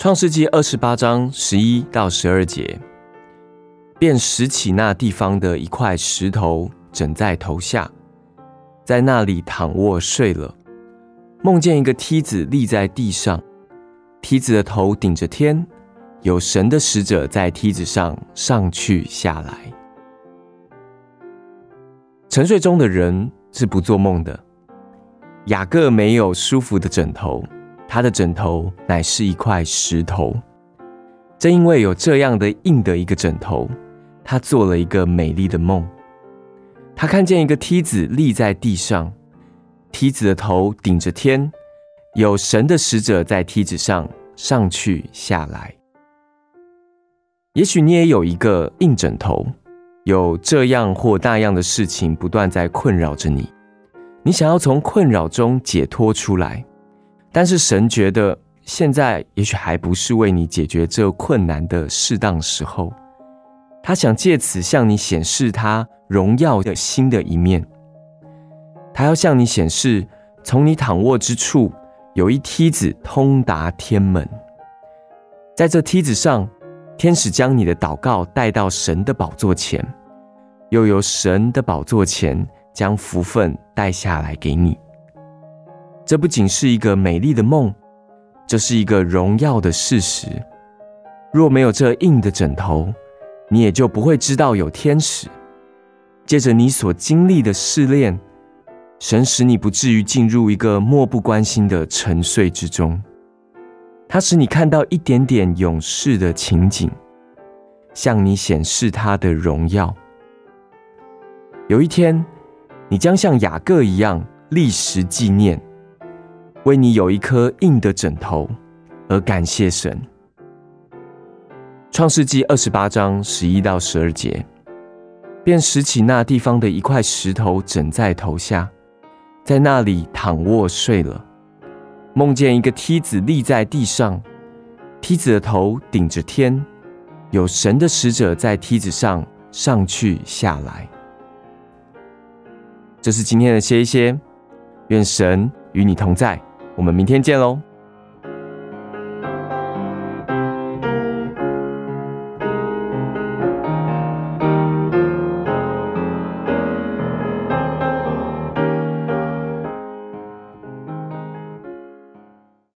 创世纪二十八章十一到十二节，便拾起那地方的一块石头，枕在头下，在那里躺卧睡了。梦见一个梯子立在地上，梯子的头顶着天，有神的使者在梯子上上去下来。沉睡中的人是不做梦的。雅各没有舒服的枕头。他的枕头乃是一块石头，正因为有这样的硬的一个枕头，他做了一个美丽的梦。他看见一个梯子立在地上，梯子的头顶着天，有神的使者在梯子上上去下来。也许你也有一个硬枕头，有这样或那样的事情不断在困扰着你，你想要从困扰中解脱出来。但是神觉得现在也许还不是为你解决这困难的适当时候，他想借此向你显示他荣耀的新的一面。他要向你显示，从你躺卧之处有一梯子通达天门，在这梯子上，天使将你的祷告带到神的宝座前，又由神的宝座前将福分带下来给你。这不仅是一个美丽的梦，这是一个荣耀的事实。若没有这硬的枕头，你也就不会知道有天使。借着你所经历的试炼，神使你不至于进入一个漠不关心的沉睡之中。他使你看到一点点勇士的情景，向你显示他的荣耀。有一天，你将像雅各一样历时纪念。为你有一颗硬的枕头而感谢神。创世纪二十八章十一到十二节，便拾起那地方的一块石头枕在头下，在那里躺卧睡了。梦见一个梯子立在地上，梯子的头顶着天，有神的使者在梯子上上去下来。这是今天的歇一歇，愿神与你同在。我们明天见喽。